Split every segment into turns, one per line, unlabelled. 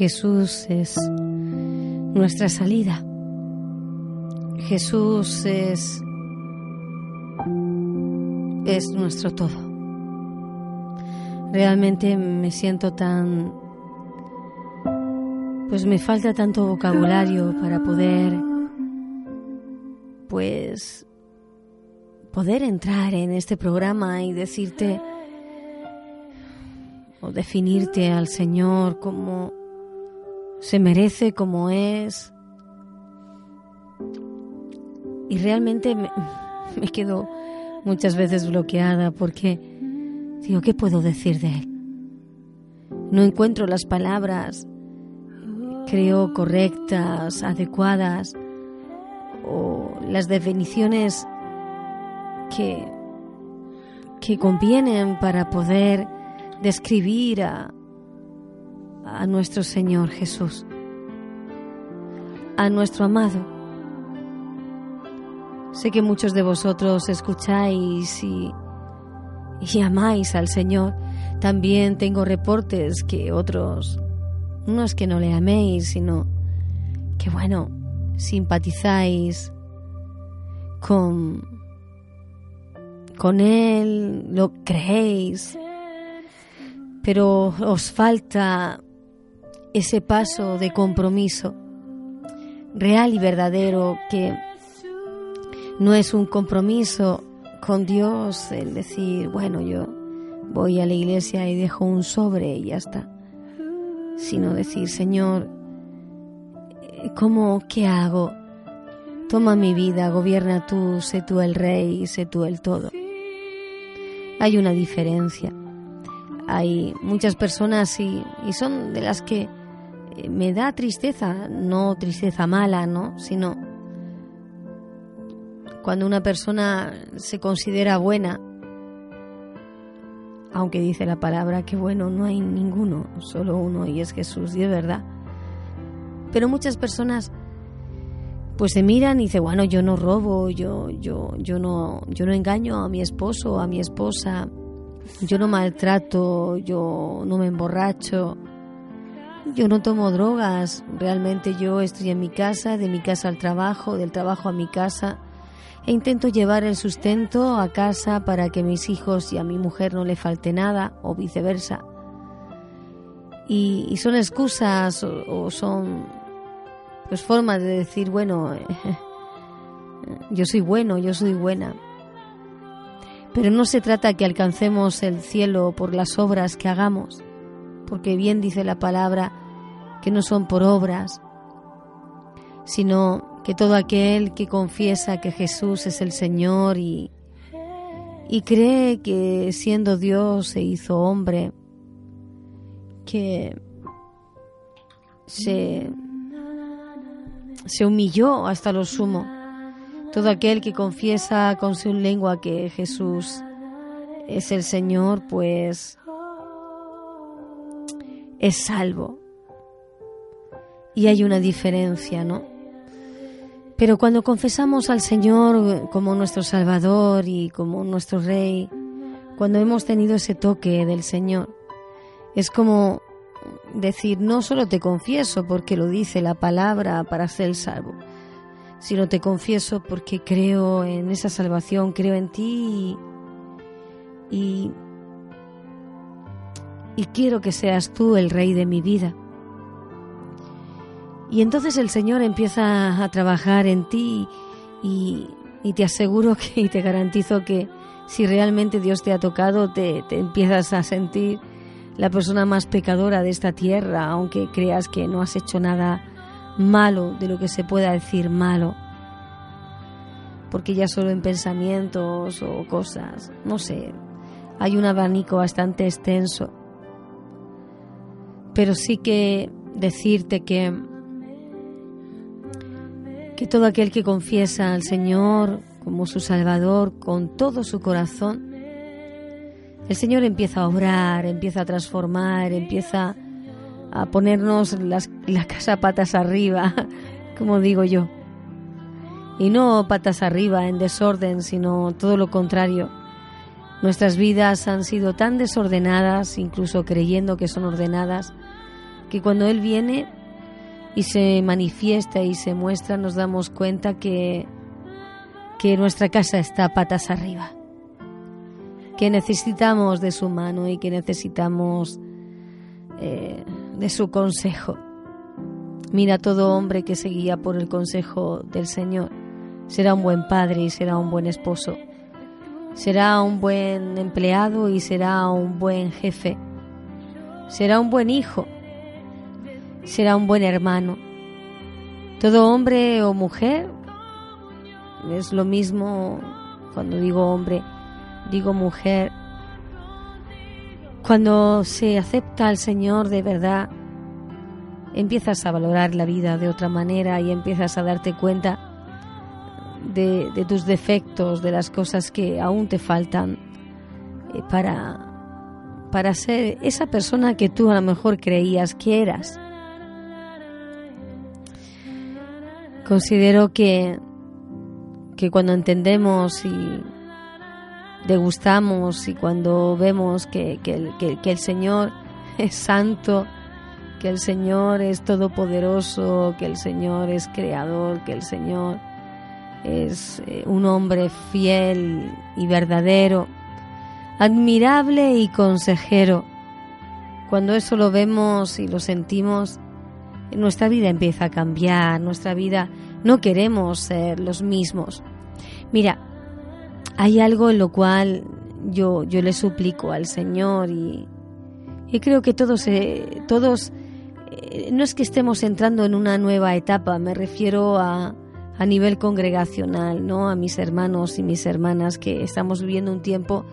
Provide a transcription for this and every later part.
Jesús es nuestra salida. Jesús es es nuestro todo. Realmente me siento tan pues me falta tanto vocabulario para poder pues poder entrar en este programa y decirte o definirte al Señor como se merece, como es. Y realmente me, me quedo muchas veces bloqueada porque digo, ¿qué puedo decir de él? No encuentro las palabras, creo, correctas, adecuadas, o las definiciones que, que convienen para poder describir a, a nuestro Señor Jesús, a nuestro amado Sé que muchos de vosotros escucháis y, y amáis al Señor. También tengo reportes que otros, no es que no le améis, sino que bueno, simpatizáis con, con Él, lo creéis, pero os falta ese paso de compromiso real y verdadero que no es un compromiso con Dios el decir, bueno, yo voy a la iglesia y dejo un sobre y ya está. Sino decir, Señor, ¿cómo, qué hago? Toma mi vida, gobierna tú, sé tú el rey, sé tú el todo. Hay una diferencia. Hay muchas personas y, y son de las que me da tristeza, no tristeza mala, ¿no? Sino cuando una persona se considera buena, aunque dice la palabra que bueno, no hay ninguno, solo uno y es Jesús, y es verdad. Pero muchas personas pues se miran y dicen, bueno, yo no robo, yo, yo, yo no, yo no engaño a mi esposo, a mi esposa, yo no maltrato, yo no me emborracho, yo no tomo drogas, realmente yo estoy en mi casa, de mi casa al trabajo, del trabajo a mi casa e intento llevar el sustento a casa para que a mis hijos y a mi mujer no le falte nada o viceversa. Y, son excusas o, son pues formas de decir, bueno, yo soy bueno, yo soy buena. Pero no se trata que alcancemos el cielo por las obras que hagamos, porque bien dice la palabra que no son por obras, sino que todo aquel que confiesa que Jesús es el Señor y, y cree que siendo Dios se hizo hombre, que se, se humilló hasta lo sumo. Todo aquel que confiesa con su lengua que Jesús es el Señor, pues es salvo. Y hay una diferencia, ¿no? Pero cuando confesamos al Señor como nuestro Salvador y como nuestro Rey, cuando hemos tenido ese toque del Señor, es como decir, no solo te confieso porque lo dice la palabra para ser salvo, sino te confieso porque creo en esa salvación, creo en ti y, y, quiero que seas tú el rey de mi vida. Y entonces el Señor empieza a trabajar en ti y, te aseguro que y te garantizo que si realmente Dios te ha tocado, te, te, empiezas a sentir la persona más pecadora de esta tierra, aunque creas que no has hecho nada malo de lo que se pueda decir malo. Porque ya solo en pensamientos o cosas, no sé, hay un abanico bastante extenso. Pero sí que decirte que que todo aquel que confiesa al Señor como su Salvador con todo su corazón, el Señor empieza a obrar, empieza a transformar, empieza a ponernos la casa patas arriba, como digo yo. Y no patas arriba en desorden, sino todo lo contrario. Nuestras vidas han sido tan desordenadas, incluso creyendo que son ordenadas, que cuando Él viene y se manifiesta y se muestra, nos damos cuenta que, que nuestra casa está patas arriba, que necesitamos de su mano y que necesitamos eh, de su consejo. Mira todo hombre que se guía por el consejo del Señor. Será un buen padre y será un buen esposo. Será un buen empleado y será un buen jefe. Será un buen hijo. Será un buen hermano. Todo hombre o mujer es lo mismo cuando digo hombre, digo mujer, cuando se acepta al Señor de verdad, empiezas a valorar la vida de otra manera y empiezas a darte cuenta de, tus defectos, de las cosas que aún te faltan eh, para, para ser esa persona que tú a lo mejor creías que eras. Considero que, que cuando entendemos y degustamos y cuando vemos que, el, Señor es santo, que el Señor es todopoderoso, que el Señor es creador, que el Señor es eh, un hombre fiel y verdadero, admirable y consejero. Cuando eso lo vemos y lo sentimos, nuestra vida empieza a cambiar, nuestra vida no queremos ser los mismos. Mira, hay algo en lo cual yo, yo le suplico al Señor y, creo que todos, eh, todos eh, no es que estemos entrando en una nueva etapa, me refiero a, a nivel congregacional, ¿no? A mis hermanos y mis hermanas que estamos viviendo un tiempo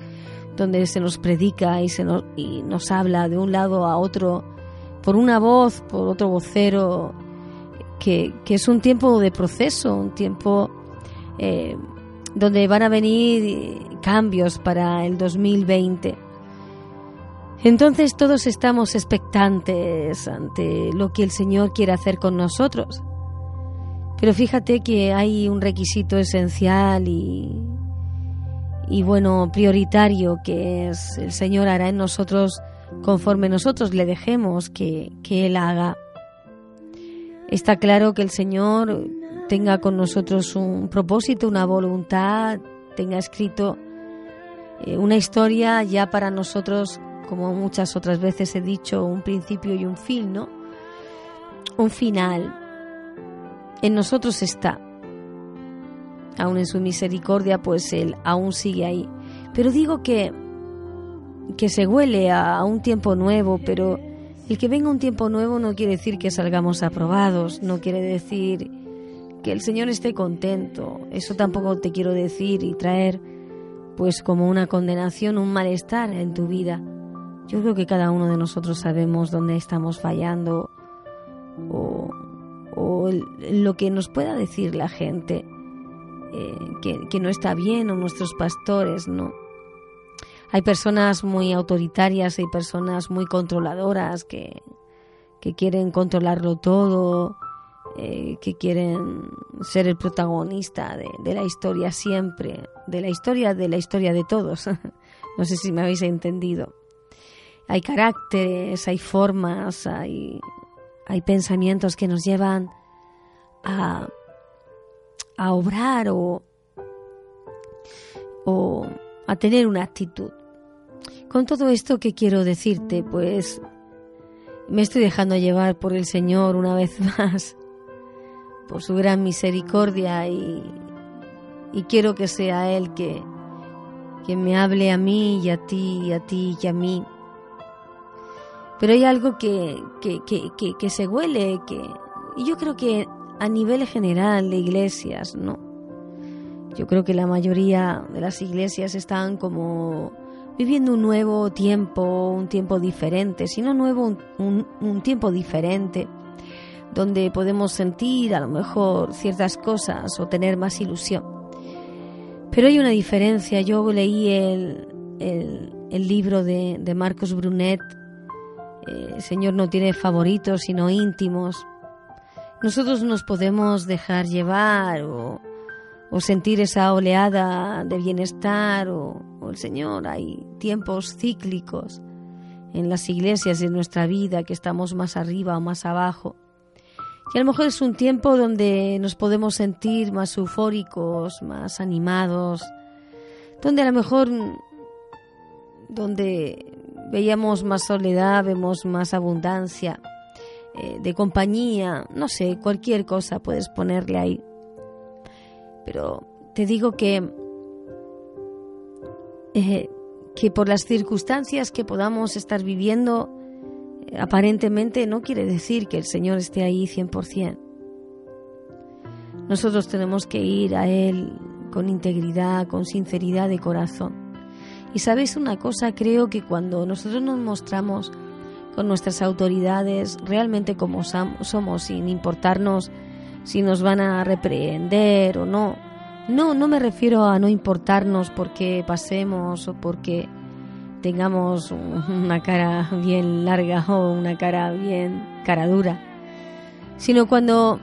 donde se nos predica y se nos, y nos habla de un lado a otro por una voz, por otro vocero, que, es un tiempo de proceso, un tiempo eh, donde van a venir cambios para el 2020. Entonces todos estamos expectantes ante lo que el Señor quiere hacer con nosotros. Pero fíjate que hay un requisito esencial y, y bueno, prioritario que es el Señor hará en nosotros conforme nosotros le dejemos que, que Él haga. Está claro que el Señor tenga con nosotros un propósito, una voluntad, tenga escrito eh, una historia ya para nosotros, como muchas otras veces he dicho, un principio y un fin, ¿no? Un final. En nosotros está. Aún en su misericordia, pues Él aún sigue ahí. Pero digo que, que se huele a un tiempo nuevo, pero el que venga un tiempo nuevo no quiere decir que salgamos aprobados, no quiere decir que el Señor esté contento. Eso tampoco te quiero decir y traer pues como una condenación, un malestar en tu vida. Yo creo que cada uno de nosotros sabemos dónde estamos fallando o, lo que nos pueda decir la gente eh, que, que no está bien o nuestros pastores, ¿no? Hay personas muy autoritarias, hay personas muy controladoras que, que quieren controlarlo todo, eh, que quieren ser el protagonista de, la historia siempre, de la historia de la historia de todos. no sé si me habéis entendido. Hay caracteres, hay formas, hay, hay pensamientos que nos llevan a, a obrar o, o a tener una actitud. Con todo esto que quiero decirte, pues me estoy dejando llevar por el Señor una vez más, por su gran misericordia y, y quiero que sea Él que, que me hable a mí y a ti y a ti y a mí. Pero hay algo que, que, que, que, se huele, que, y yo creo que a nivel general de iglesias, ¿no? Yo creo que la mayoría de las iglesias están como viviendo un nuevo tiempo, un tiempo diferente, si no nuevo, un, un, tiempo diferente, donde podemos sentir a lo mejor ciertas cosas o tener más ilusión. Pero hay una diferencia, yo leí el, el, libro de, de, Marcos Brunet, eh, Señor no tiene favoritos sino íntimos. Nosotros nos podemos dejar llevar o o sentir esa oleada de bienestar o, el Señor. Hay tiempos cíclicos en las iglesias de nuestra vida que estamos más arriba o más abajo. Y a lo mejor es un tiempo donde nos podemos sentir más eufóricos, más animados, donde a lo mejor donde veíamos más soledad, vemos más abundancia eh, de compañía, no sé, cualquier cosa puedes ponerle ahí pero te digo que, eh, que por las circunstancias que podamos estar viviendo, eh, aparentemente no quiere decir que el Señor esté ahí 100%. Nosotros tenemos que ir a Él con integridad, con sinceridad de corazón. Y sabes una cosa, creo que cuando nosotros nos mostramos con nuestras autoridades realmente como somos, sin importarnos si nos van a reprender o no. No, no me refiero a no importarnos porque pasemos o porque tengamos una cara bien larga o una cara bien cara dura, sino cuando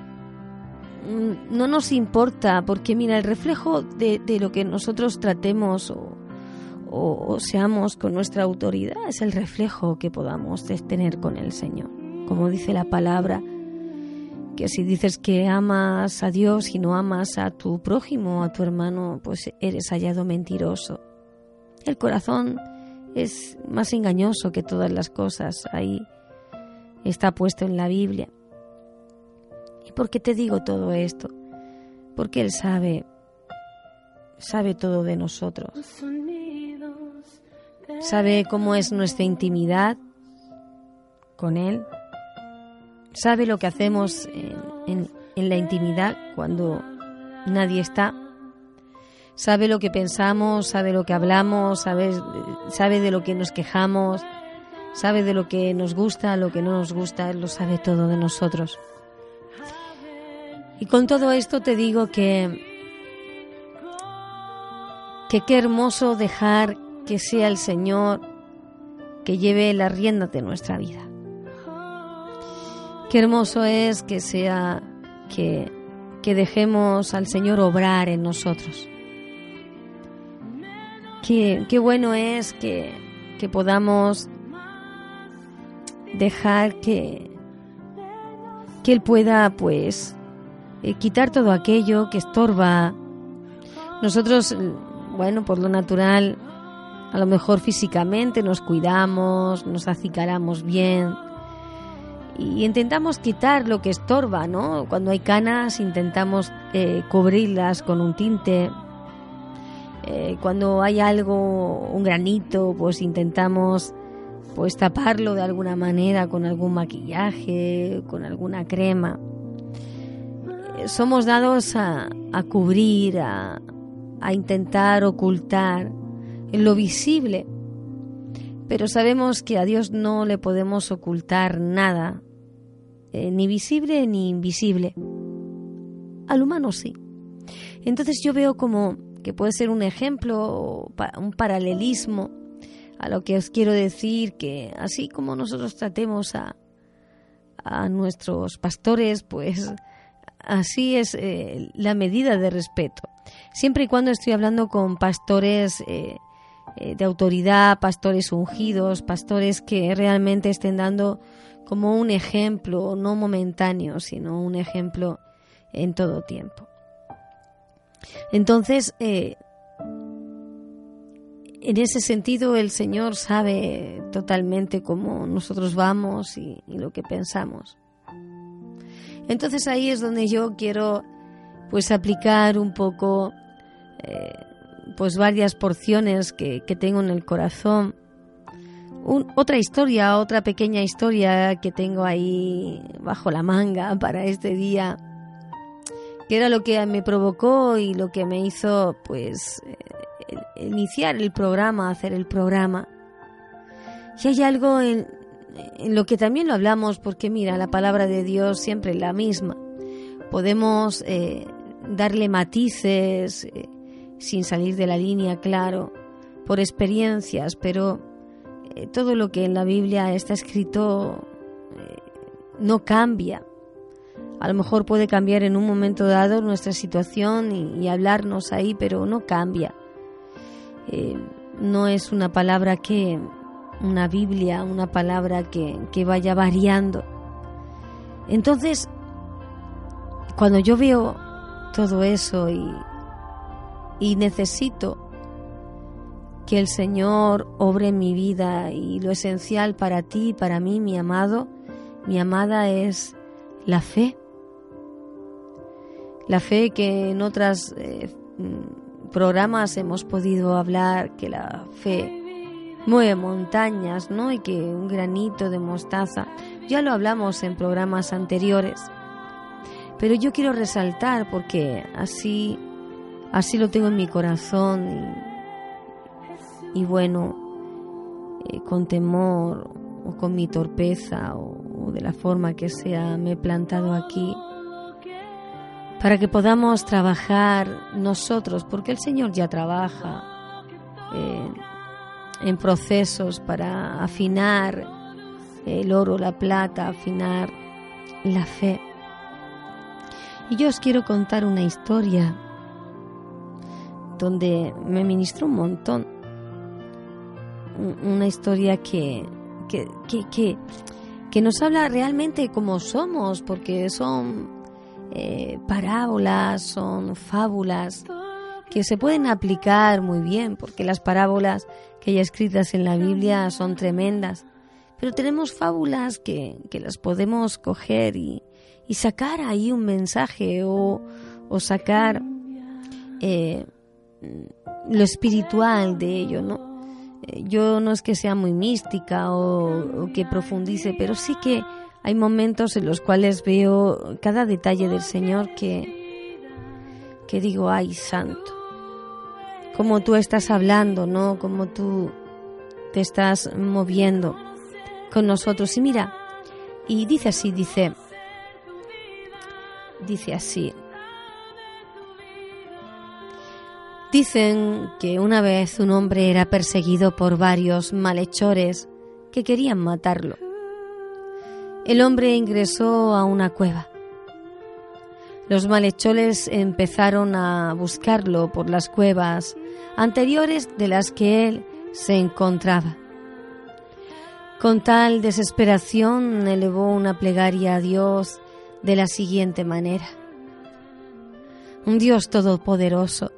mm, no nos importa, porque mira, el reflejo de, lo que nosotros tratemos o, o, seamos con nuestra autoridad es el reflejo que podamos tener con el Señor. Como dice la palabra, que si dices que amas a Dios y no amas a tu prójimo, a tu hermano, pues eres hallado mentiroso. El corazón es más engañoso que todas las cosas. Ahí está puesto en la Biblia. ¿Y por qué te digo todo esto? Porque Él sabe, sabe todo de nosotros. Sabe cómo es nuestra intimidad con Él sabe lo que hacemos en, la intimidad cuando nadie está, sabe lo que pensamos, sabe lo que hablamos, sabe, sabe de lo que nos quejamos, sabe de lo que nos gusta, lo que no nos gusta, Él lo sabe todo de nosotros. Y con todo esto te digo que, que qué hermoso dejar que sea el Señor que lleve la rienda de nuestra vida. Qué hermoso es que sea que, que dejemos al Señor obrar en nosotros. Qué, qué bueno es que, que podamos dejar que, que Él pueda pues eh, quitar todo aquello que estorba. Nosotros, bueno, por lo natural, a lo mejor físicamente nos cuidamos, nos acicalamos bien, y intentamos quitar lo que estorba, ¿no? Cuando hay canas intentamos eh, cubrirlas con un tinte. Eh, cuando hay algo, un granito, pues intentamos pues taparlo de alguna manera con algún maquillaje, con alguna crema. Eh, somos dados a, a cubrir, a, a intentar ocultar lo visible pero sabemos que a Dios no le podemos ocultar nada, eh, ni visible ni invisible. Al humano sí. Entonces yo veo como que puede ser un ejemplo, un paralelismo a lo que os quiero decir, que así como nosotros tratemos a, a nuestros pastores, pues así es eh, la medida de respeto. Siempre y cuando estoy hablando con pastores eh, de autoridad, pastores ungidos, pastores que realmente estén dando como un ejemplo, no momentáneo, sino un ejemplo en todo tiempo. Entonces, eh, en ese sentido, el Señor sabe totalmente cómo nosotros vamos y, lo que pensamos. Entonces ahí es donde yo quiero pues aplicar un poco eh, pues varias porciones que, tengo en el corazón. otra historia, otra pequeña historia que tengo ahí bajo la manga para este día, que era lo que me provocó y lo que me hizo pues eh, iniciar el programa, hacer el programa. Y hay algo en, lo que también lo hablamos, porque mira, la palabra de Dios siempre es la misma. Podemos eh, darle matices, eh, sin salir de la línea, claro, por experiencias, pero eh, todo lo que en la Biblia está escrito eh, no cambia. A lo mejor puede cambiar en un momento dado nuestra situación y, hablarnos ahí, pero no cambia. Eh, no es una palabra que, una Biblia, una palabra que, que vaya variando. Entonces, cuando yo veo todo eso y, y necesito que el Señor obre en mi vida y lo esencial para ti, para mí, mi amado, mi amada es la fe. La fe que en otros eh, programas hemos podido hablar, que la fe mueve montañas, ¿no? Y que un granito de mostaza, ya lo hablamos en programas anteriores. Pero yo quiero resaltar porque así Así lo tengo en mi corazón y, bueno, eh, con temor o con mi torpeza o, de la forma que sea me he plantado aquí para que podamos trabajar nosotros, porque el Señor ya trabaja eh, en procesos para afinar el oro, la plata, afinar la fe. Y yo os quiero contar una historia donde me ministró un montón. Una historia que, que, que, que, nos habla realmente como somos, porque son eh, parábolas, son fábulas que se pueden aplicar muy bien, porque las parábolas que hay escritas en la Biblia son tremendas. Pero tenemos fábulas que, que las podemos coger y, y, sacar ahí un mensaje o, o sacar eh, lo espiritual de ello, ¿no? Eh, yo no es que sea muy mística o, que profundice, pero sí que hay momentos en los cuales veo cada detalle del Señor que, que digo, ay, santo, como tú estás hablando, ¿no? Como tú te estás moviendo con nosotros. Y mira, y dice así, dice, dice así, Dicen que una vez un hombre era perseguido por varios malhechores que querían matarlo. El hombre ingresó a una cueva. Los malhechores empezaron a buscarlo por las cuevas anteriores de las que él se encontraba. Con tal desesperación elevó una plegaria a Dios de la siguiente manera. Un Dios todopoderoso,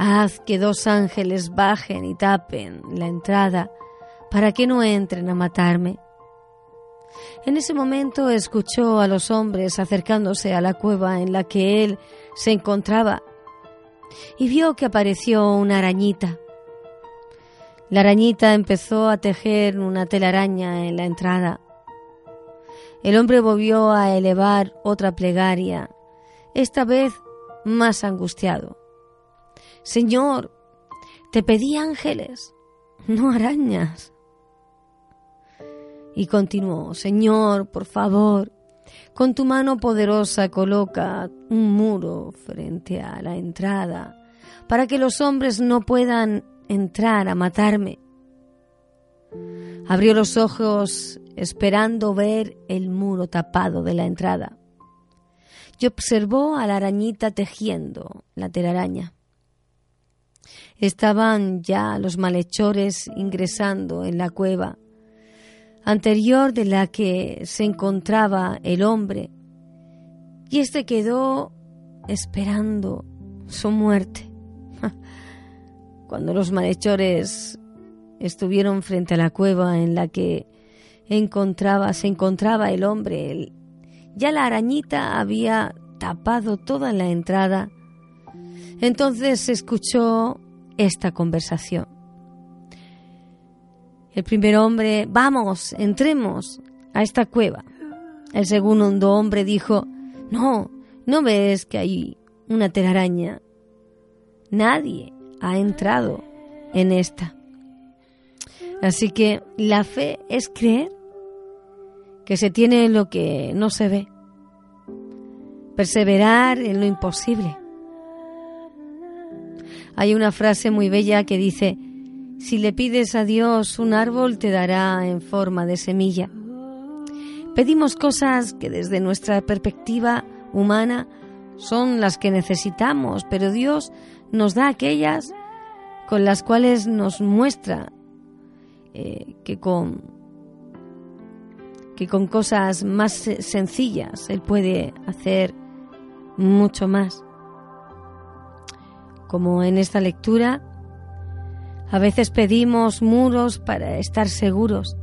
Haz que dos ángeles bajen y tapen la entrada para que no entren a matarme. En ese momento escuchó a los hombres acercándose a la cueva en la que él se encontraba y vio que apareció una arañita. La arañita empezó a tejer una telaraña en la entrada. El hombre volvió a elevar otra plegaria, esta vez más angustiado. Señor, te pedí ángeles, no arañas. Y continuó, Señor, por favor, con tu mano poderosa coloca un muro frente a la entrada, para que los hombres no puedan entrar a matarme. Abrió los ojos esperando ver el muro tapado de la entrada y observó a la arañita tejiendo la telaraña. Estaban ya los malhechores ingresando en la cueva anterior de la que se encontraba el hombre, y éste quedó esperando su muerte. Cuando los malhechores estuvieron frente a la cueva en la que encontraba, se encontraba el hombre, ya la arañita había tapado toda la entrada. Entonces se escuchó esta conversación. El primer hombre, vamos, entremos a esta cueva. El segundo hombre dijo, no, ¿no ves que hay una telaraña? Nadie ha entrado en esta. Así que la fe es creer que se tiene lo que no se ve. Perseverar en lo imposible. Hay una frase muy bella que dice, si le pides a Dios un árbol te dará en forma de semilla. Pedimos cosas que desde nuestra perspectiva humana son las que necesitamos, pero Dios nos da aquellas con las cuales nos muestra eh, que con que con cosas más sencillas Él puede hacer mucho más. Como en esta lectura, a veces pedimos muros para estar seguros,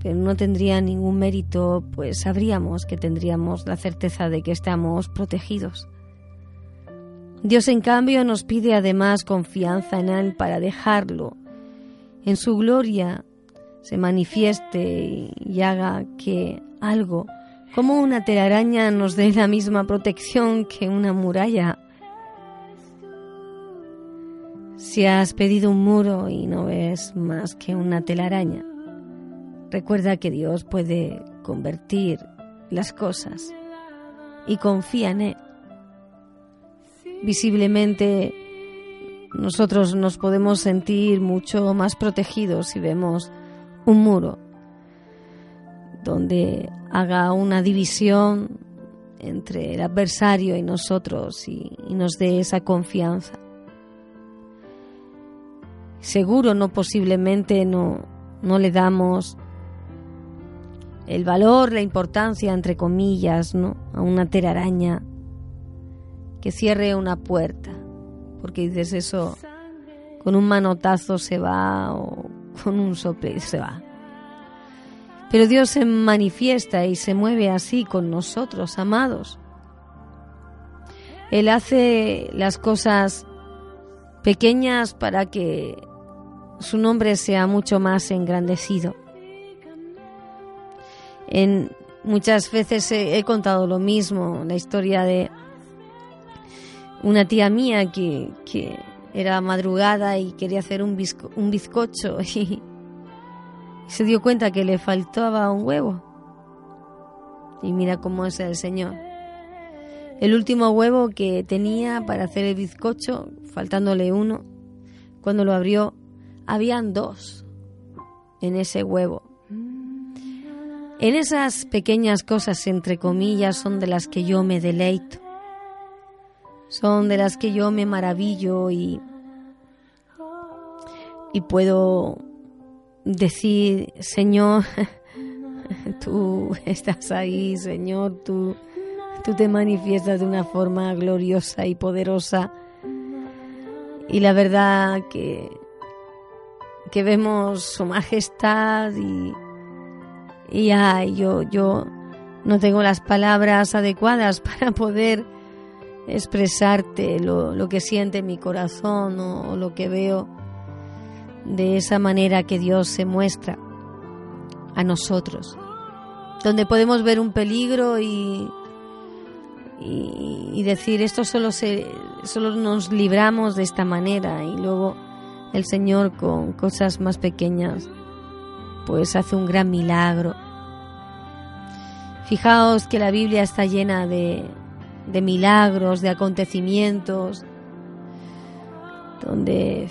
pero no tendría ningún mérito, pues sabríamos que tendríamos la certeza de que estamos protegidos. Dios en cambio nos pide además confianza en Él para dejarlo en su gloria se manifieste y haga que algo como una telaraña nos dé la misma protección que una muralla. Si has pedido un muro y no ves más que una telaraña, recuerda que Dios puede convertir las cosas y confía en Él. Visiblemente nosotros nos podemos sentir mucho más protegidos si vemos un muro donde haga una división entre el adversario y nosotros y, nos dé esa confianza. Seguro no posiblemente no, no le damos el valor, la importancia, entre comillas, ¿no? a una telaraña que cierre una puerta porque dices eso, con un manotazo se va o con un sople se va. Pero Dios se manifiesta y se mueve así con nosotros, amados. Él hace las cosas pequeñas para que su nombre sea mucho más engrandecido. En muchas veces he contado lo mismo, la historia de una tía mía que, era madrugada y quería hacer un, un bizcocho y se dio cuenta que le faltaba un huevo. Y mira cómo es el Señor. El último huevo que tenía para hacer el bizcocho, faltándole uno, cuando lo abrió, habían dos en ese huevo. En esas pequeñas cosas, entre comillas, son de las que yo me deleito son de las que yo me maravillo y, y puedo decir, Señor, tú estás ahí, Señor, tú, tú te manifiestas de una forma gloriosa y poderosa. Y la verdad que, que vemos su majestad y, y ay, yo, yo no tengo las palabras adecuadas para poder expresarte lo, que siente mi corazón o, lo que veo de esa manera que Dios se muestra a nosotros, donde podemos ver un peligro y, y, decir esto solo, se, solo nos libramos de esta manera y luego el Señor con cosas más pequeñas pues hace un gran milagro. Fijaos que la Biblia está llena de, de milagros, de acontecimientos, donde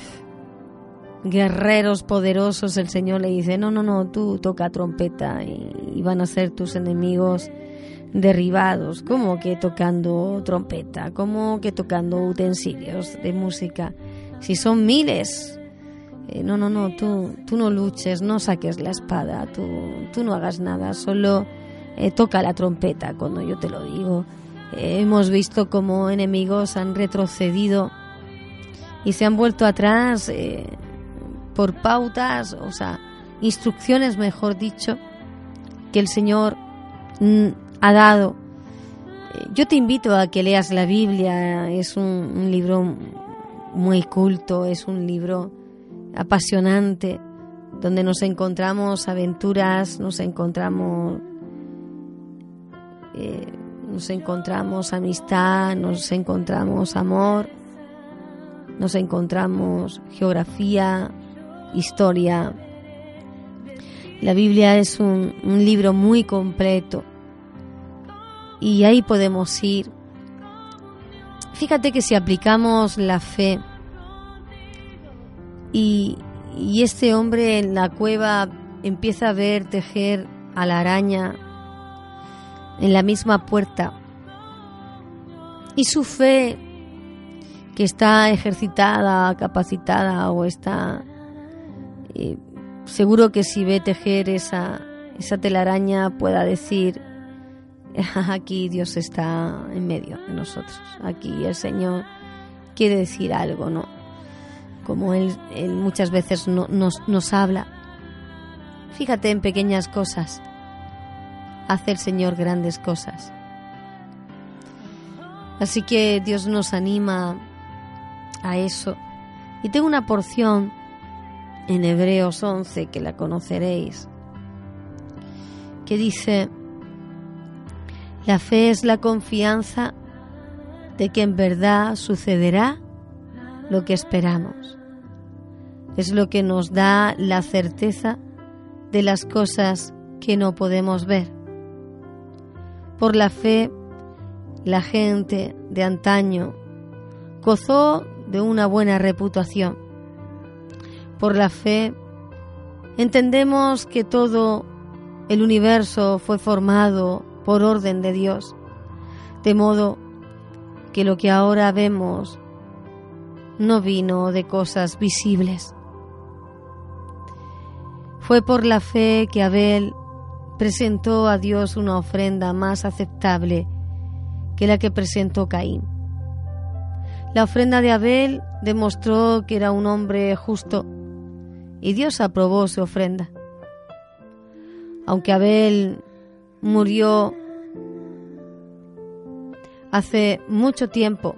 guerreros poderosos el Señor le dice, no, no, no, tú toca trompeta y, van a ser tus enemigos derribados, como que tocando trompeta, como que tocando utensilios de música, si son miles. Eh, no, no, no, tú, tú no luches, no saques la espada, tú, tú no hagas nada, solo eh, toca la trompeta cuando yo te lo digo hemos visto como enemigos han retrocedido y se han vuelto atrás eh, por pautas, o sea, instrucciones, mejor dicho, que el Señor mm, ha dado. Eh, yo te invito a que leas la Biblia, es un libro muy culto, es un libro apasionante, donde nos encontramos aventuras, nos encontramos eh, nos encontramos amistad, nos encontramos amor, nos encontramos geografía, historia. La Biblia es un, un libro muy completo y ahí podemos ir. Fíjate que si aplicamos la fe y, este hombre en la cueva empieza a ver tejer a la araña en la misma puerta. Y su fe, que está ejercitada, capacitada o está... Eh, seguro que si ve tejer esa, esa telaraña pueda decir, aquí Dios está en medio de nosotros, aquí el Señor quiere decir algo, ¿no? Como Él, muchas veces no, nos, nos habla. Fíjate en pequeñas cosas hace el Señor grandes cosas. Así que Dios nos anima a eso. Y tengo una porción en Hebreos 11 que la conoceréis, que dice, la fe es la confianza de que en verdad sucederá lo que esperamos. Es lo que nos da la certeza de las cosas que no podemos ver. Por la fe, la gente de antaño gozó de una buena reputación. Por la fe, entendemos que todo el universo fue formado por orden de Dios, de modo que lo que ahora vemos no vino de cosas visibles. Fue por la fe que Abel presentó a Dios una ofrenda más aceptable que la que presentó Caín. La ofrenda de Abel demostró que era un hombre justo y Dios aprobó su ofrenda. Aunque Abel murió hace mucho tiempo,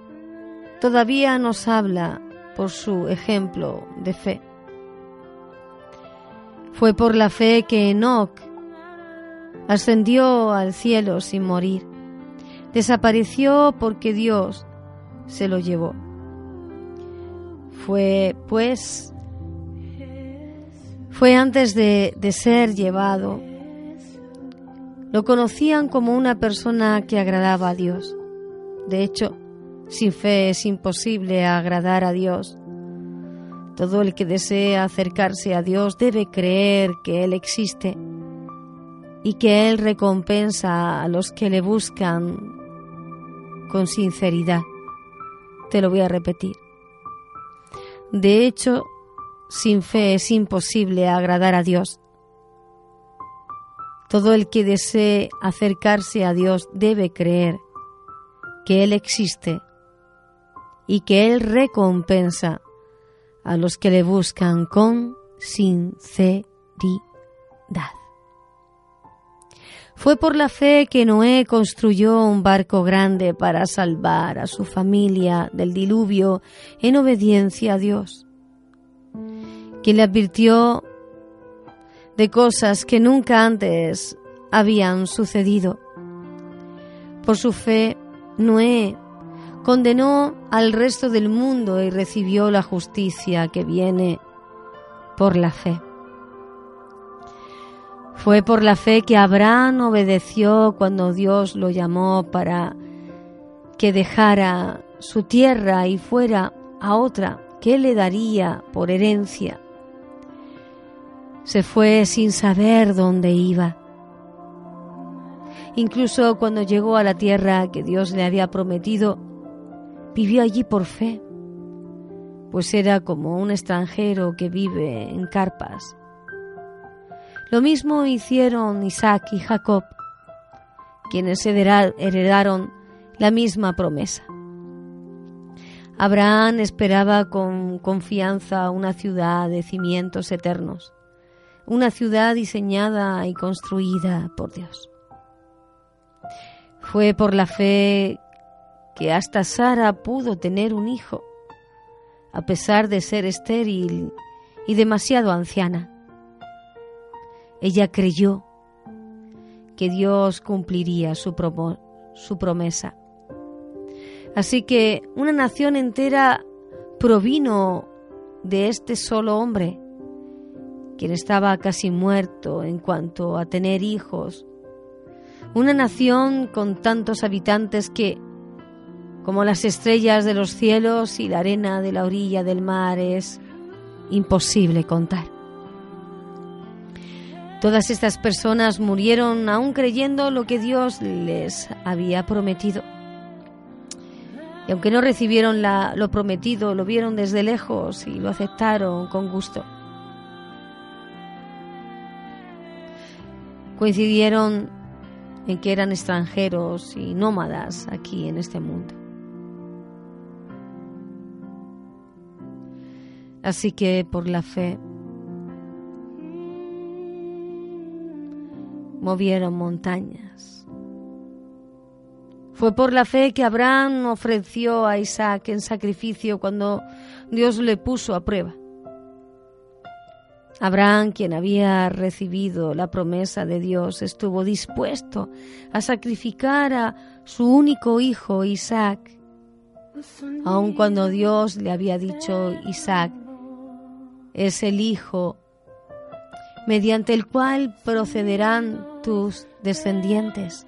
todavía nos habla por su ejemplo de fe. Fue por la fe que Enoch ascendió al cielo sin morir. Desapareció porque Dios se lo llevó. Fue, pues, fue antes de, de ser llevado. Lo conocían como una persona que agradaba a Dios. De hecho, sin fe es imposible agradar a Dios. Todo el que desea acercarse a Dios debe creer que Él existe y que Él recompensa a los que le buscan con sinceridad. Te lo voy a repetir. De hecho, sin fe es imposible agradar a Dios. Todo el que desee acercarse a Dios debe creer que Él existe y que Él recompensa a los que le buscan con sinceridad. Fue por la fe que Noé construyó un barco grande para salvar a su familia del diluvio en obediencia a Dios, quien le advirtió de cosas que nunca antes habían sucedido. Por su fe, Noé condenó al resto del mundo y recibió la justicia que viene por la fe. Fue por la fe que Abraham obedeció cuando Dios lo llamó para que dejara su tierra y fuera a otra que le daría por herencia. Se fue sin saber dónde iba. Incluso cuando llegó a la tierra que Dios le había prometido, vivió allí por fe, pues era como un extranjero que vive en carpas lo mismo hicieron Isaac y Jacob, quienes heredaron la misma promesa. Abraham esperaba con confianza una ciudad de cimientos eternos, una ciudad diseñada y construida por Dios. Fue por la fe que hasta Sara pudo tener un hijo, a pesar de ser estéril y demasiado anciana. Ella creyó que Dios cumpliría su, promesa Así que una nación entera provino de este solo hombre, quien estaba casi muerto en cuanto a tener hijos. Una nación con tantos habitantes que, como las estrellas de los cielos y la arena de la orilla del mar, es imposible contar. Todas estas personas murieron aún creyendo lo que Dios les había prometido. Y aunque no recibieron lo prometido, lo vieron desde lejos y lo aceptaron con gusto. Coincidieron en que eran extranjeros y nómadas aquí en este mundo. Así que por la fe movieron montañas fue por la fe que Abraham ofreció a Isaac en sacrificio cuando Dios le puso a prueba. Abraham, quien había recibido la promesa de Dios, estuvo dispuesto a sacrificar a su único hijo, Isaac, aun cuando Dios le había dicho, Isaac es el hijo mediante el cual procederán tus descendientes.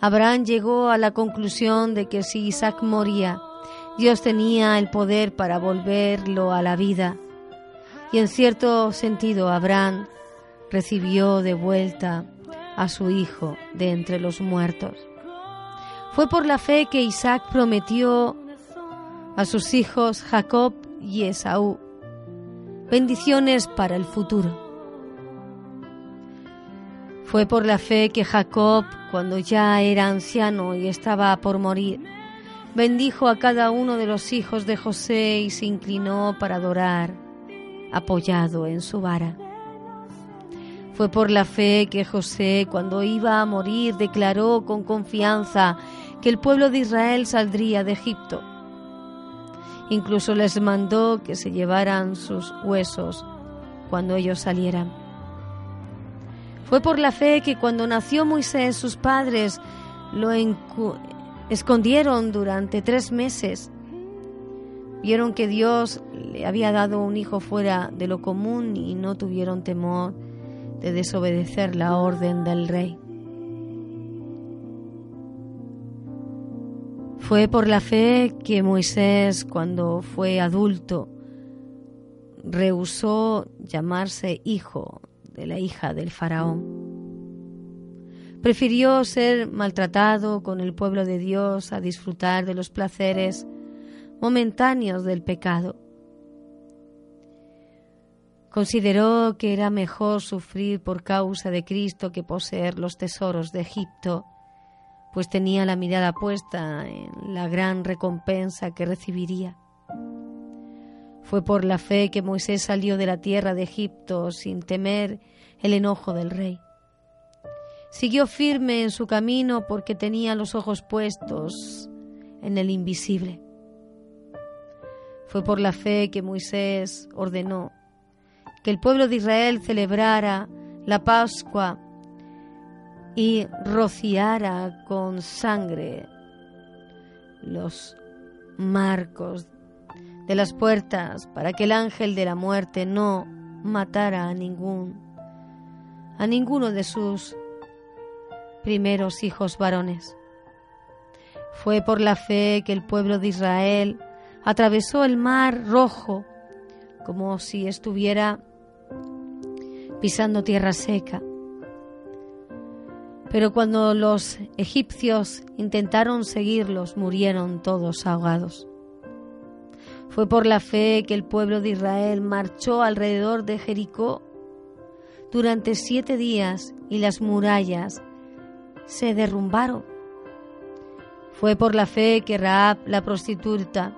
Abraham llegó a la conclusión de que si Isaac moría, Dios tenía el poder para volverlo a la vida. Y en cierto sentido Abraham recibió de vuelta a su hijo de entre los muertos. Fue por la fe que Isaac prometió a sus hijos Jacob y Esaú bendiciones para el futuro. Fue por la fe que Jacob, cuando ya era anciano y estaba por morir, bendijo a cada uno de los hijos de José y se inclinó para adorar, apoyado en su vara. Fue por la fe que José, cuando iba a morir, declaró con confianza que el pueblo de Israel saldría de Egipto. Incluso les mandó que se llevaran sus huesos cuando ellos salieran. Fue por la fe que cuando nació Moisés sus padres lo escondieron durante tres meses. Vieron que Dios le había dado un hijo fuera de lo común y no tuvieron temor de desobedecer la orden del rey. Fue por la fe que Moisés, cuando fue adulto, rehusó llamarse hijo de la hija del faraón. Prefirió ser maltratado con el pueblo de Dios a disfrutar de los placeres momentáneos del pecado. Consideró que era mejor sufrir por causa de Cristo que poseer los tesoros de Egipto, pues tenía la mirada puesta en la gran recompensa que recibiría. Fue por la fe que Moisés salió de la tierra de Egipto sin temer el enojo del rey. Siguió firme en su camino porque tenía los ojos puestos en el invisible. Fue por la fe que Moisés ordenó que el pueblo de Israel celebrara la Pascua y rociara con sangre los marcos de las puertas para que el ángel de la muerte no matara a ningún a ninguno de sus primeros hijos varones. Fue por la fe que el pueblo de Israel atravesó el mar rojo como si estuviera pisando tierra seca. Pero cuando los egipcios intentaron seguirlos, murieron todos ahogados. Fue por la fe que el pueblo de Israel marchó alrededor de Jericó durante siete días y las murallas se derrumbaron Fue por la fe que Raab, la prostituta,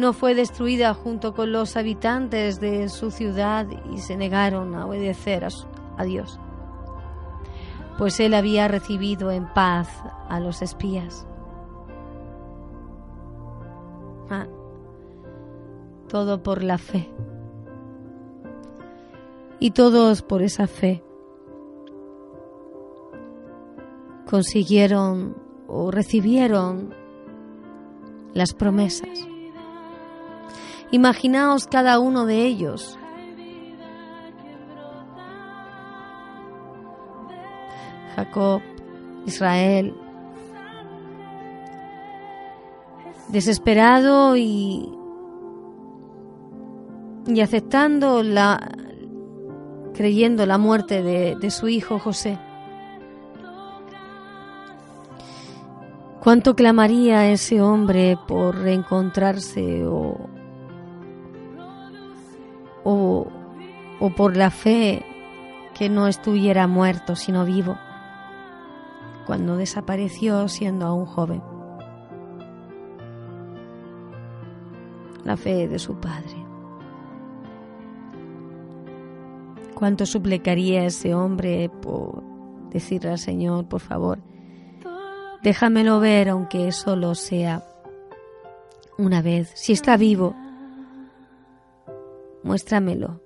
no fue destruida junto con los habitantes de su ciudad y se negaron a obedecer a, Dios, pues él había recibido en paz a los espías. Ah, todo por la fe. Y todos por esa fe consiguieron o recibieron las promesas. Imaginaos cada uno de ellos. Jacob, Israel, desesperado y, y aceptando la, creyendo la muerte de, de su hijo José. ¿Cuánto clamaría ese hombre por reencontrarse o, o, o por la fe que no estuviera muerto sino vivo cuando desapareció siendo aún joven? La fe de su padre. ¿Cuánto suplicaría ese hombre por decirle al Señor, por favor, Déjamelo ver aunque solo sea una vez. Si está vivo, muéstramelo.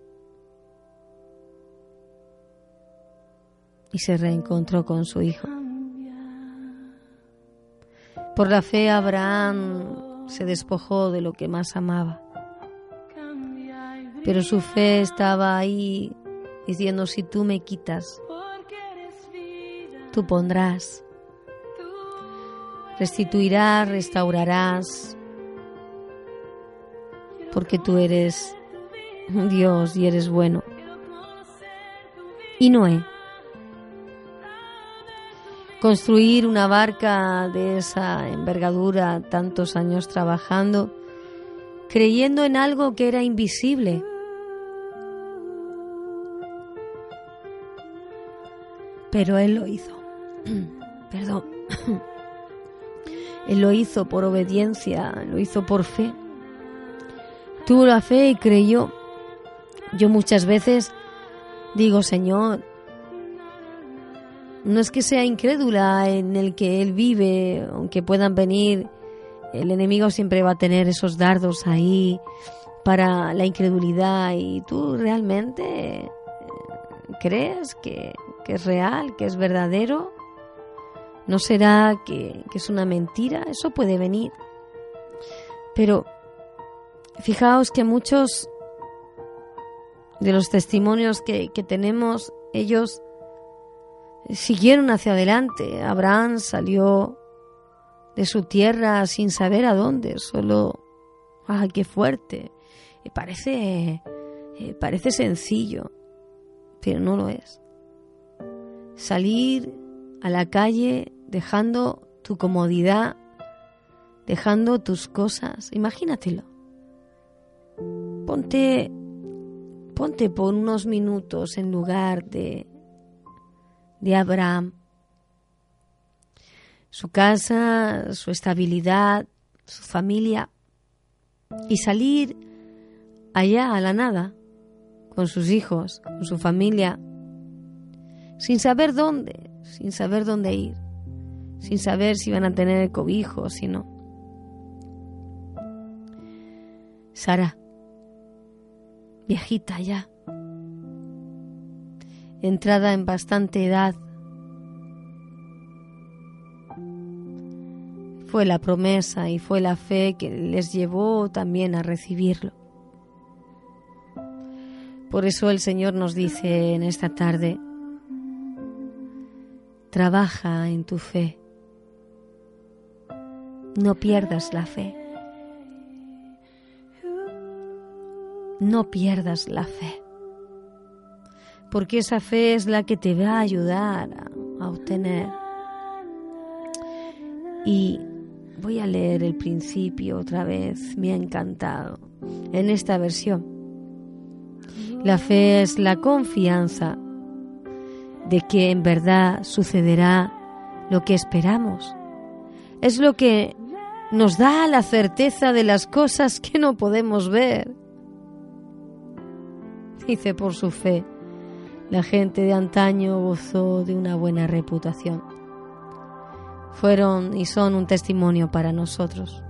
Y se reencontró con su hijo. Por la fe Abraham se despojó de lo que más amaba. Pero su fe estaba ahí diciendo, si tú me quitas, tú pondrás restituirás, restaurarás, porque tú eres Dios y eres bueno. Y Noé, construir una barca de esa envergadura, tantos años trabajando, creyendo en algo que era invisible. Pero él lo hizo. Perdón. Él lo hizo por obediencia, lo hizo por fe. Tuvo la fe y creyó. Yo muchas veces digo, Señor, no es que sea incrédula en el que Él vive, aunque puedan venir, el enemigo siempre va a tener esos dardos ahí para la incredulidad y tú realmente eh, crees que, que es real, que es verdadero. ¿No será que, es una mentira? Eso puede venir. Pero fijaos que muchos de los testimonios que, que, tenemos, ellos siguieron hacia adelante. Abraham salió de su tierra sin saber a dónde, solo, ¡ay, qué fuerte! parece, eh, parece sencillo, pero no lo es. Salir a la calle dejando tu comodidad, dejando tus cosas. Imagínatelo. Ponte, ponte por unos minutos en lugar de, de Abraham. Su casa, su estabilidad, su familia. Y salir allá a la nada, con sus hijos, con su familia, sin saber dónde, sin saber dónde ir, sin saber si iban a tener cobijo o si no. Sara, viejita ya, entrada en bastante edad, fue la promesa y fue la fe que les llevó también a recibirlo. Por eso el Señor nos dice en esta tarde, Trabaja en tu fe. No pierdas la fe. No pierdas la fe. Porque esa fe es la que te va a ayudar a, obtener. Y voy a leer el principio otra vez. Me ha encantado. En esta versión. La fe es la confianza de que en verdad sucederá lo que esperamos, es lo que nos da la certeza de las cosas que no podemos ver. Dice por su fe, la gente de antaño gozó de una buena reputación. Fueron y son un testimonio para nosotros.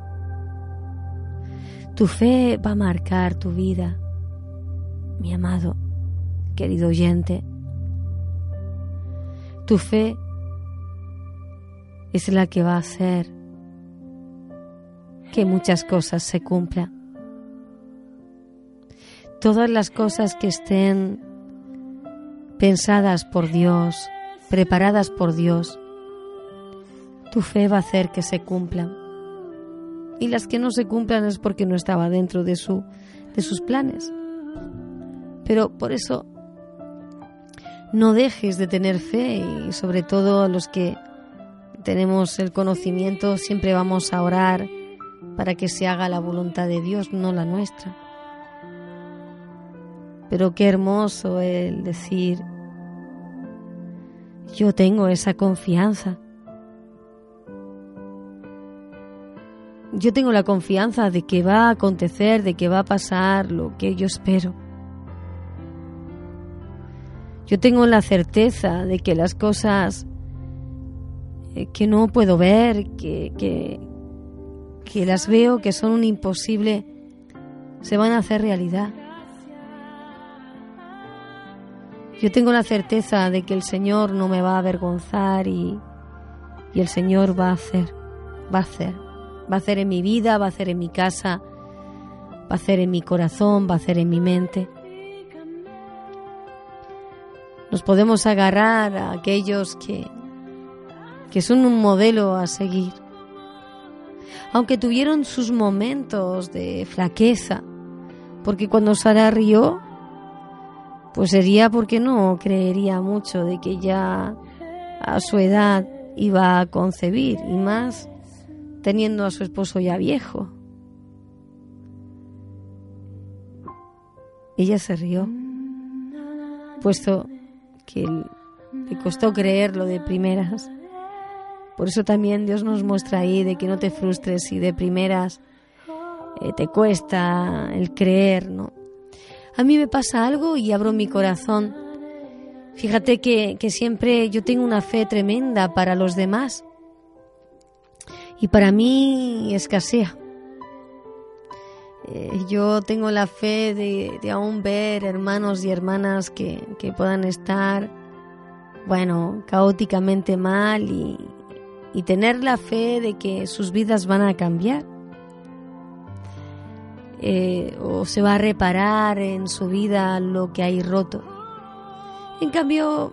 Tu fe va a marcar tu vida, mi amado, querido oyente. Tu fe es la que va a hacer que muchas cosas se cumplan. Todas las cosas que estén pensadas por Dios, preparadas por Dios, tu fe va a hacer que se cumplan. Y las que no se cumplan es porque no estaba dentro de, su, de sus planes. Pero por eso no dejes de tener fe y sobre todo los que tenemos el conocimiento siempre vamos a orar para que se haga la voluntad de Dios, no la nuestra. Pero qué hermoso el decir, yo tengo esa confianza. Yo tengo la confianza de que va a acontecer, de que va a pasar lo que yo espero. Yo tengo la certeza de que las cosas eh, que no puedo ver, que, que, que las veo que son un imposible, se van a hacer realidad. Yo tengo la certeza de que el Señor no me va a avergonzar y, y el Señor va a hacer, va a hacer, va a hacer en mi vida, va a hacer en mi casa, va a hacer en mi corazón, va a hacer en mi mente. Nos podemos agarrar a aquellos que, que son un modelo a seguir aunque tuvieron sus momentos de flaqueza, porque cuando Sara rió, pues sería porque no creería mucho de que ya a su edad iba a concebir, y más teniendo a su esposo ya viejo. Ella se rió, puesto que le costó creerlo de primeras. Por eso también Dios nos muestra ahí de que no te frustres si de primeras eh, te cuesta el creer, ¿no? A mí me pasa algo y abro mi corazón. Fíjate que, siempre yo tengo una fe tremenda para los demás y para mí escasea. Eh, yo tengo la fe de, aún ver hermanos y hermanas que, que puedan estar, bueno, caóticamente mal y, y tener la fe de que sus vidas van a cambiar. Eh, o se va a reparar en su vida lo que hay roto. En cambio,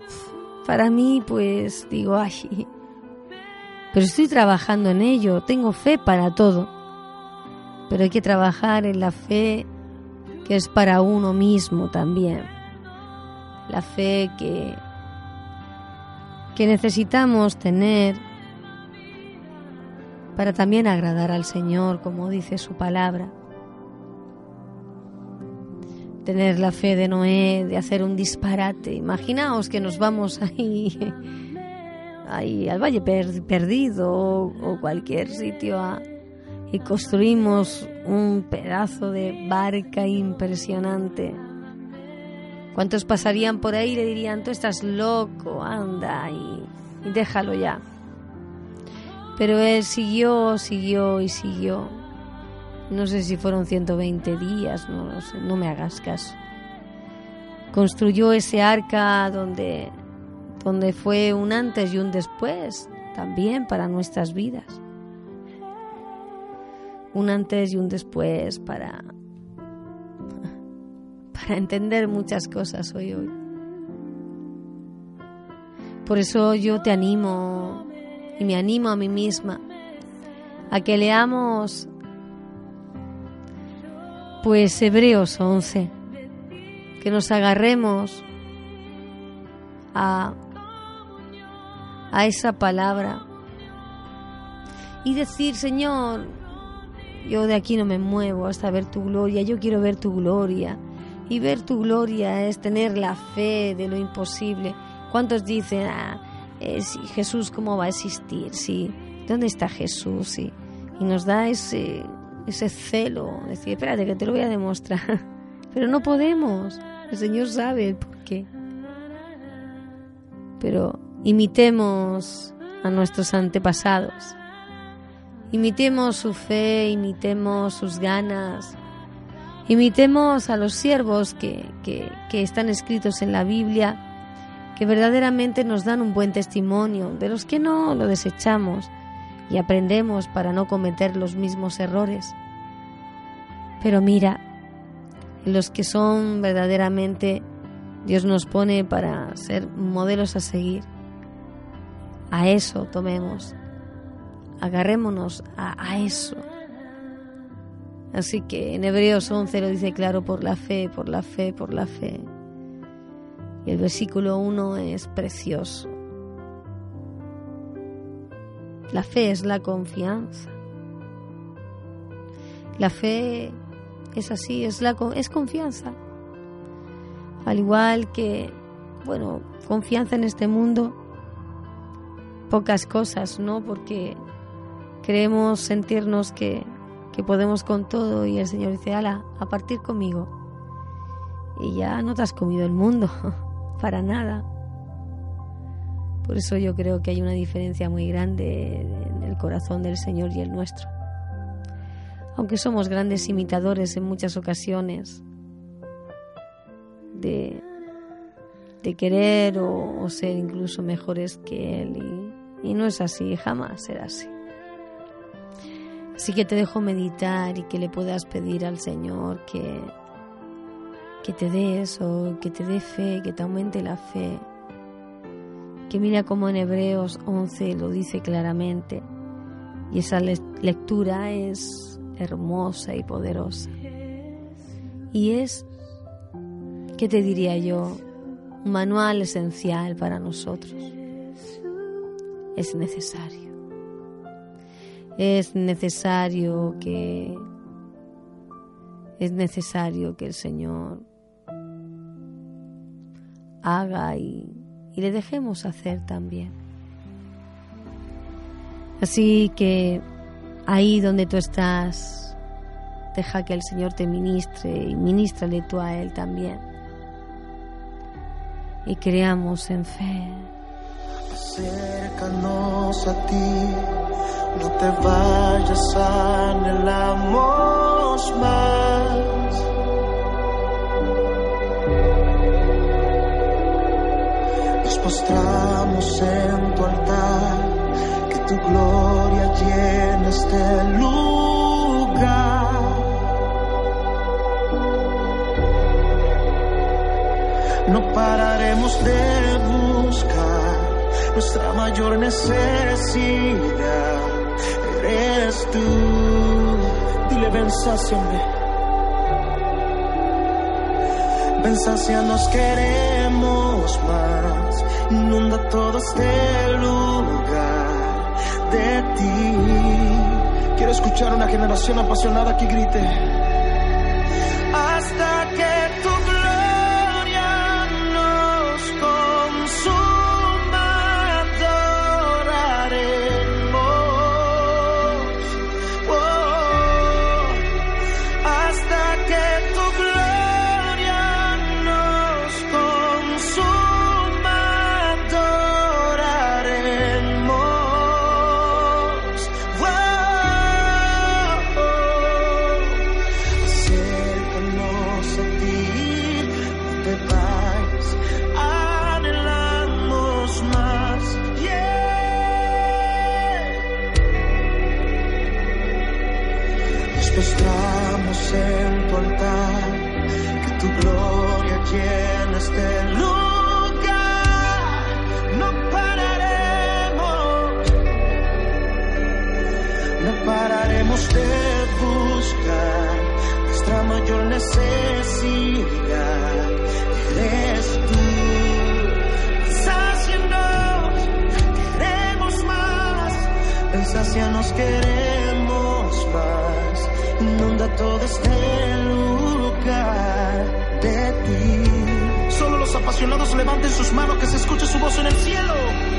para mí, pues digo, ay, pero estoy trabajando en ello, tengo fe para todo. Pero hay que trabajar en la fe que es para uno mismo también. La fe que, que necesitamos tener para también agradar al Señor, como dice su palabra. Tener la fe de Noé, de hacer un disparate. Imaginaos que nos vamos ahí, ahí al Valle Perdido o, cualquier sitio y construimos un pedazo de barca impresionante. ¿Cuántos pasarían por ahí y le dirían, tú estás loco, anda y déjalo ya? Pero él siguió, siguió y siguió. No sé si fueron 120 días, no sé, no me hagas caso. Construyó ese arca donde, donde fue un antes y un después también para nuestras vidas. Un antes y un después para, para entender muchas cosas hoy hoy. Por eso yo te animo y me animo a mí misma a que leamos pues Hebreos 11, que nos agarremos a, a esa palabra y decir, Señor, yo de aquí no me muevo hasta ver tu gloria, yo quiero ver tu gloria. Y ver tu gloria es tener la fe de lo imposible. ¿Cuántos dicen, ah, eh, Jesús cómo va a existir si, ¿Dónde está Jesús? Y, y nos da ese, ese celo, decir, espérate que te lo voy a demostrar. Pero no podemos, el Señor sabe por qué. Pero imitemos a nuestros antepasados, imitemos su fe, imitemos sus ganas, imitemos a los siervos que, que, que están escritos en la Biblia, que verdaderamente nos dan un buen testimonio, de los que no lo desechamos y aprendemos para no cometer los mismos errores. Pero mira, los que son verdaderamente Dios nos pone para ser modelos a seguir. A eso tomemos, agarrémonos a, a eso. Así que en Hebreos 11 lo dice claro, por la fe, por la fe, por la fe. Y el versículo 1 es precioso. La fe es la confianza. La fe es así, es, la, es confianza. Al igual que, bueno, confianza en este mundo, pocas cosas, ¿no? Porque creemos sentirnos que, que podemos con todo y el Señor dice, ala, a partir conmigo. Y ya no te has comido el mundo, para nada. Por eso yo creo que hay una diferencia muy grande en el corazón del Señor y el nuestro. Aunque somos grandes imitadores en muchas ocasiones de, de querer o, ser incluso mejores que Él. Y, y no es así, jamás será así. Así que te dejo meditar y que le puedas pedir al Señor que, que te dé eso, que te dé fe, que te aumente la fe que mira como en Hebreos 11 lo dice claramente, y esa lectura es hermosa y poderosa. Y es, ¿qué te diría yo? Un manual esencial para nosotros. Es necesario. Es necesario que es necesario que el Señor haga y y le dejemos hacer también. Así que ahí donde tú estás, deja que el Señor te ministre y ministrale tú a Él también. Y creamos en fe.
Acércanos a ti, no te vayas, anhelamos más postramos en tu altar, que tu gloria llene este lugar. No pararemos de buscar nuestra mayor necesidad. Eres tú. Dile, ven, sáciame. Ven, nos más inunda todo este lugar de ti. Quiero escuchar una generación apasionada que grite. Levanten sus manos, que se escuche su voz en el cielo.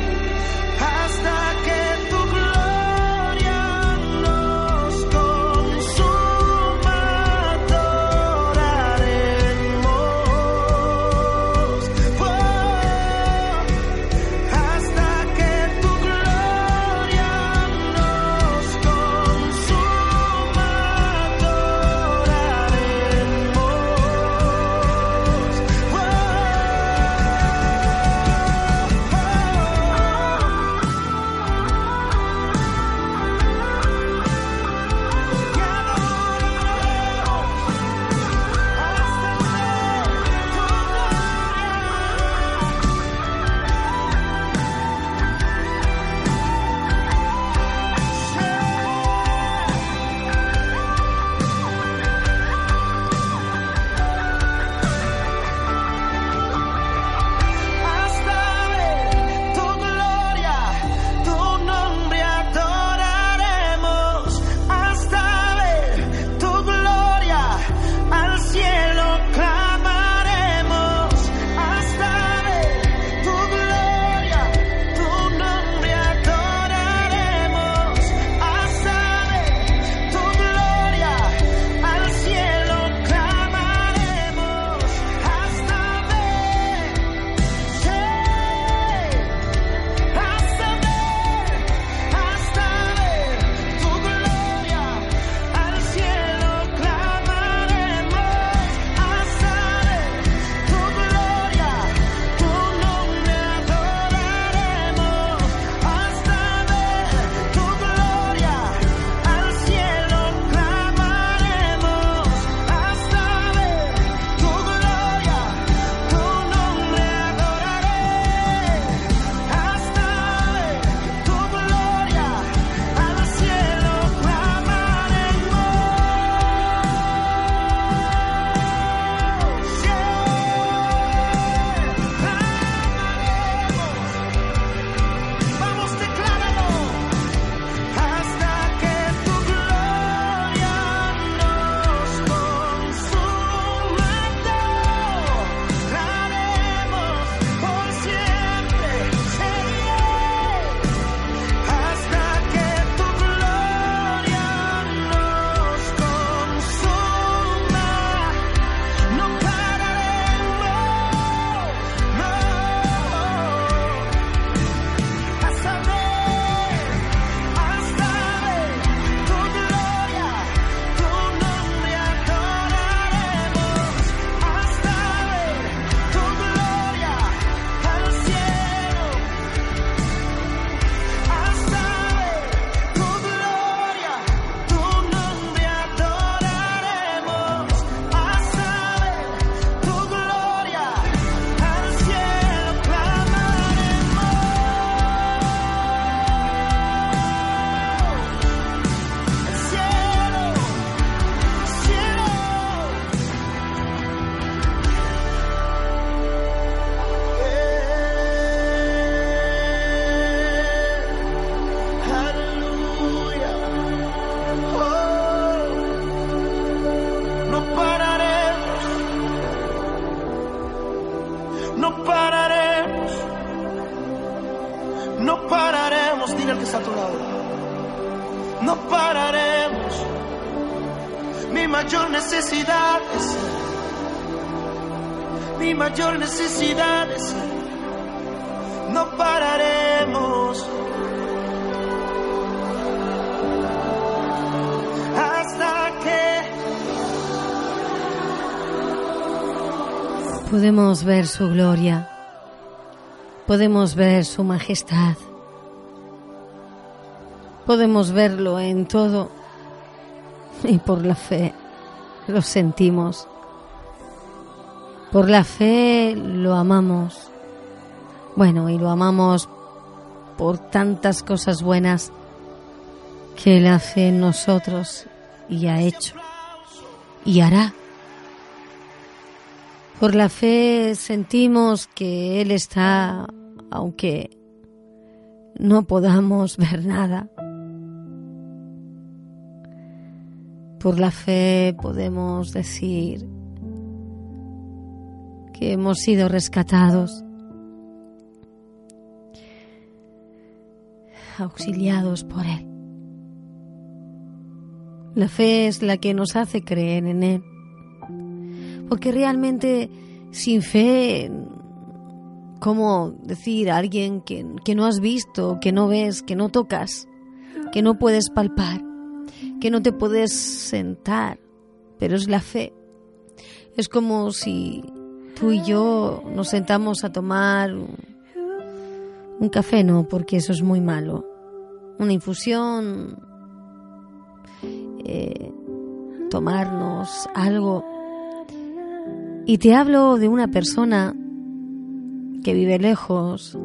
Su gloria, podemos ver su majestad, podemos verlo en todo y por la fe lo sentimos. Por la fe lo amamos. Bueno, y lo amamos por tantas cosas buenas que Él hace en nosotros y ha hecho y hará. Por la fe sentimos que Él está, aunque no podamos ver nada. Por la fe podemos decir que hemos sido rescatados, auxiliados por Él. La fe es la que nos hace creer en Él, porque realmente sin fe, ¿cómo decir a alguien que, que no has visto, que no ves, que no tocas, que no puedes palpar, que no te puedes sentar? Pero es la fe. Es como si tú y yo nos sentamos a tomar un café, no, porque eso es muy malo. Una infusión, eh, tomarnos algo. Y te hablo de una persona que vive lejos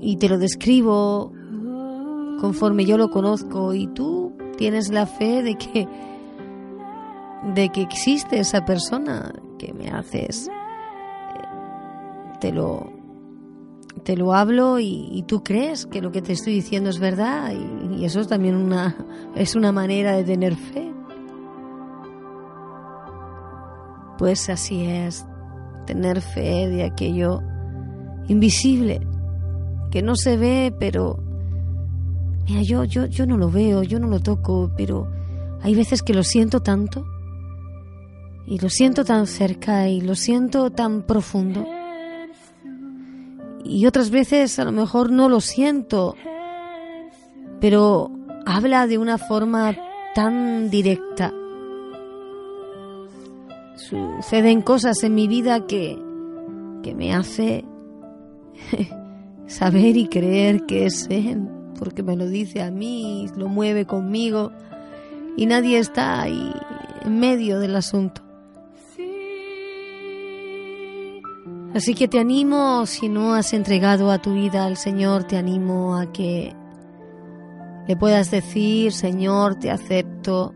y te lo describo conforme yo lo conozco. Y tú tienes la fe de que de que existe esa persona que me haces. Te lo, te lo hablo y, tú crees que lo que te estoy diciendo es verdad. Y, eso es también una, es una manera de tener fe. Pues así es, tener fe de aquello invisible, que no se ve, pero mira, yo, yo, yo no lo veo, yo no lo toco, pero hay veces que lo siento tanto y lo siento tan cerca y lo siento tan profundo y otras veces a lo mejor no lo siento, pero habla de una forma tan directa. Suceden cosas en mi vida que, que me hace saber y creer que es Él, porque me lo dice a mí, lo mueve conmigo y nadie está ahí en medio del asunto. Así que te animo, si no has entregado a tu vida al Señor, te animo a que le puedas decir, Señor, te acepto.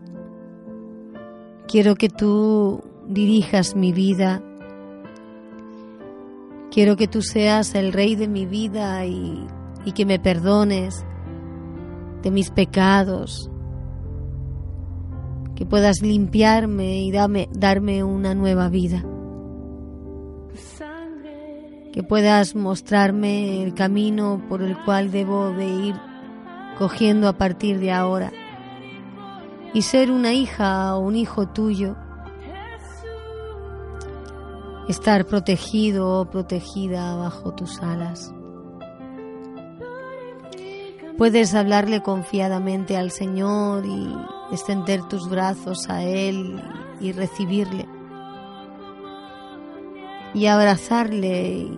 Quiero que tú dirijas mi vida. Quiero que tú seas el rey de mi vida y, y que me perdones de mis pecados. Que puedas limpiarme y dame, darme una nueva vida que puedas mostrarme el camino por el cual debo de ir cogiendo a partir de ahora y ser una hija o un hijo tuyo, estar protegido o protegida bajo tus alas. Puedes hablarle confiadamente al Señor y extender tus brazos a Él y recibirle y abrazarle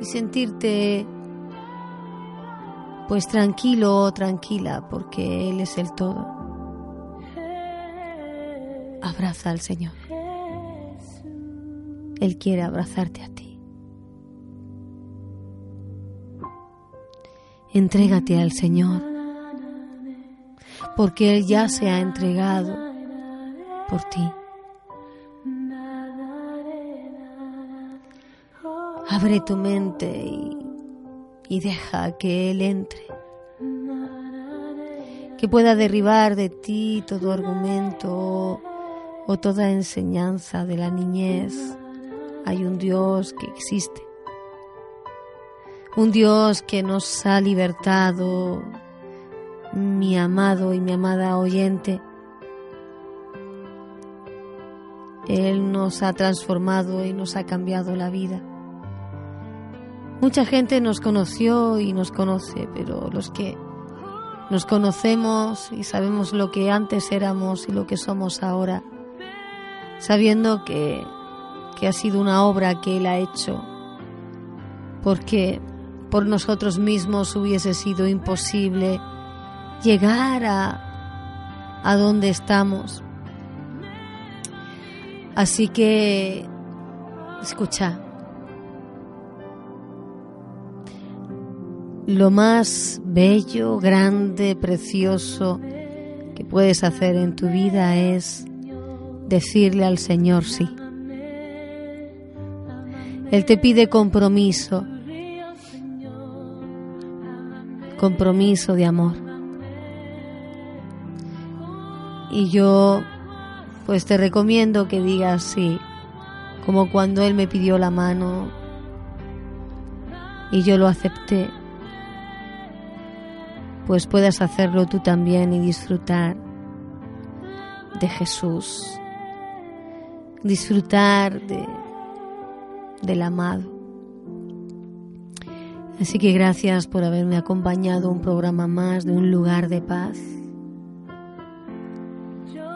y sentirte pues tranquilo o tranquila porque Él es el todo. Abraza al Señor. Él quiere abrazarte a ti. Entrégate al Señor porque Él ya se ha entregado por ti. Abre tu mente y, deja que Él entre. Que pueda derribar de ti todo argumento o toda enseñanza de la niñez. Hay un Dios que existe. Un Dios que nos ha libertado mi amado y mi amada oyente, Él nos ha transformado y nos ha cambiado la vida. Mucha gente nos conoció y nos conoce, pero los que nos conocemos y sabemos lo que antes éramos y lo que somos ahora, sabiendo que, que ha sido una obra que Él ha hecho, porque por nosotros mismos hubiese sido imposible llegar a, a donde estamos. Así que, escucha, lo más bello, grande, precioso que puedes hacer en tu vida es decirle al Señor sí. Él te pide compromiso, compromiso de amor. Y yo pues te recomiendo que digas sí, como cuando Él me pidió la mano y yo lo acepté, pues puedas hacerlo tú también y disfrutar de Jesús, disfrutar de, del amado. Así que gracias por haberme acompañado un programa más de un lugar de paz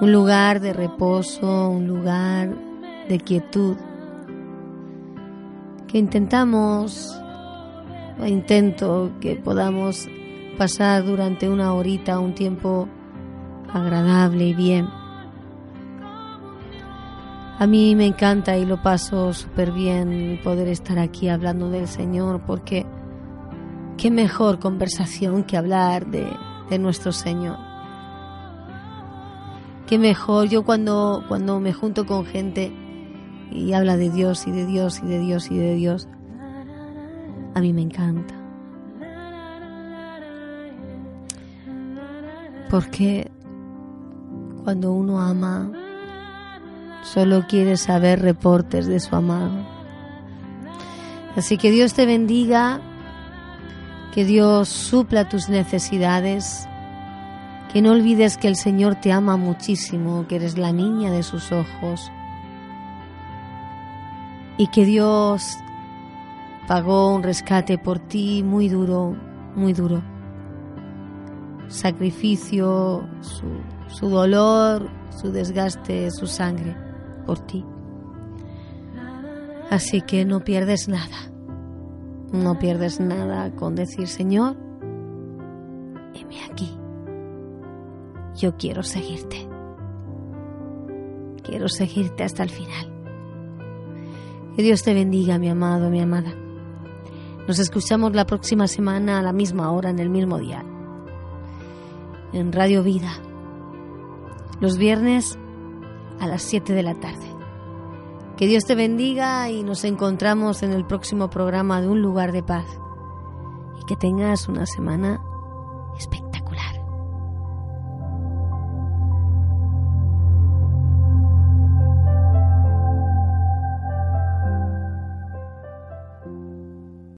un lugar de reposo, un lugar de quietud, que intentamos, intento que podamos pasar durante una horita un tiempo agradable y bien. A mí me encanta y lo paso súper bien poder estar aquí hablando del Señor porque qué mejor conversación que hablar de, de nuestro Señor qué mejor. Yo cuando, cuando me junto con gente y habla de Dios y de Dios y de Dios y de Dios, a mí me encanta. Porque cuando uno ama, solo quiere saber reportes de su amado. Así que Dios te bendiga, que Dios supla tus necesidades que no olvides que el Señor te ama muchísimo, que eres la niña de sus ojos y que Dios pagó un rescate por ti muy duro, muy duro. Sacrificio, su, su dolor, su desgaste, su sangre por ti. Así que no pierdes nada. No pierdes nada con decir, Señor, heme aquí yo quiero seguirte. Quiero seguirte hasta el final. Que Dios te bendiga, mi amado, mi amada. Nos escuchamos la próxima semana a la misma hora, en el mismo día. En Radio Vida. Los viernes a las 7 de la tarde. Que Dios te bendiga y nos encontramos en el próximo programa de Un lugar de paz. Y que tengas una semana espectacular.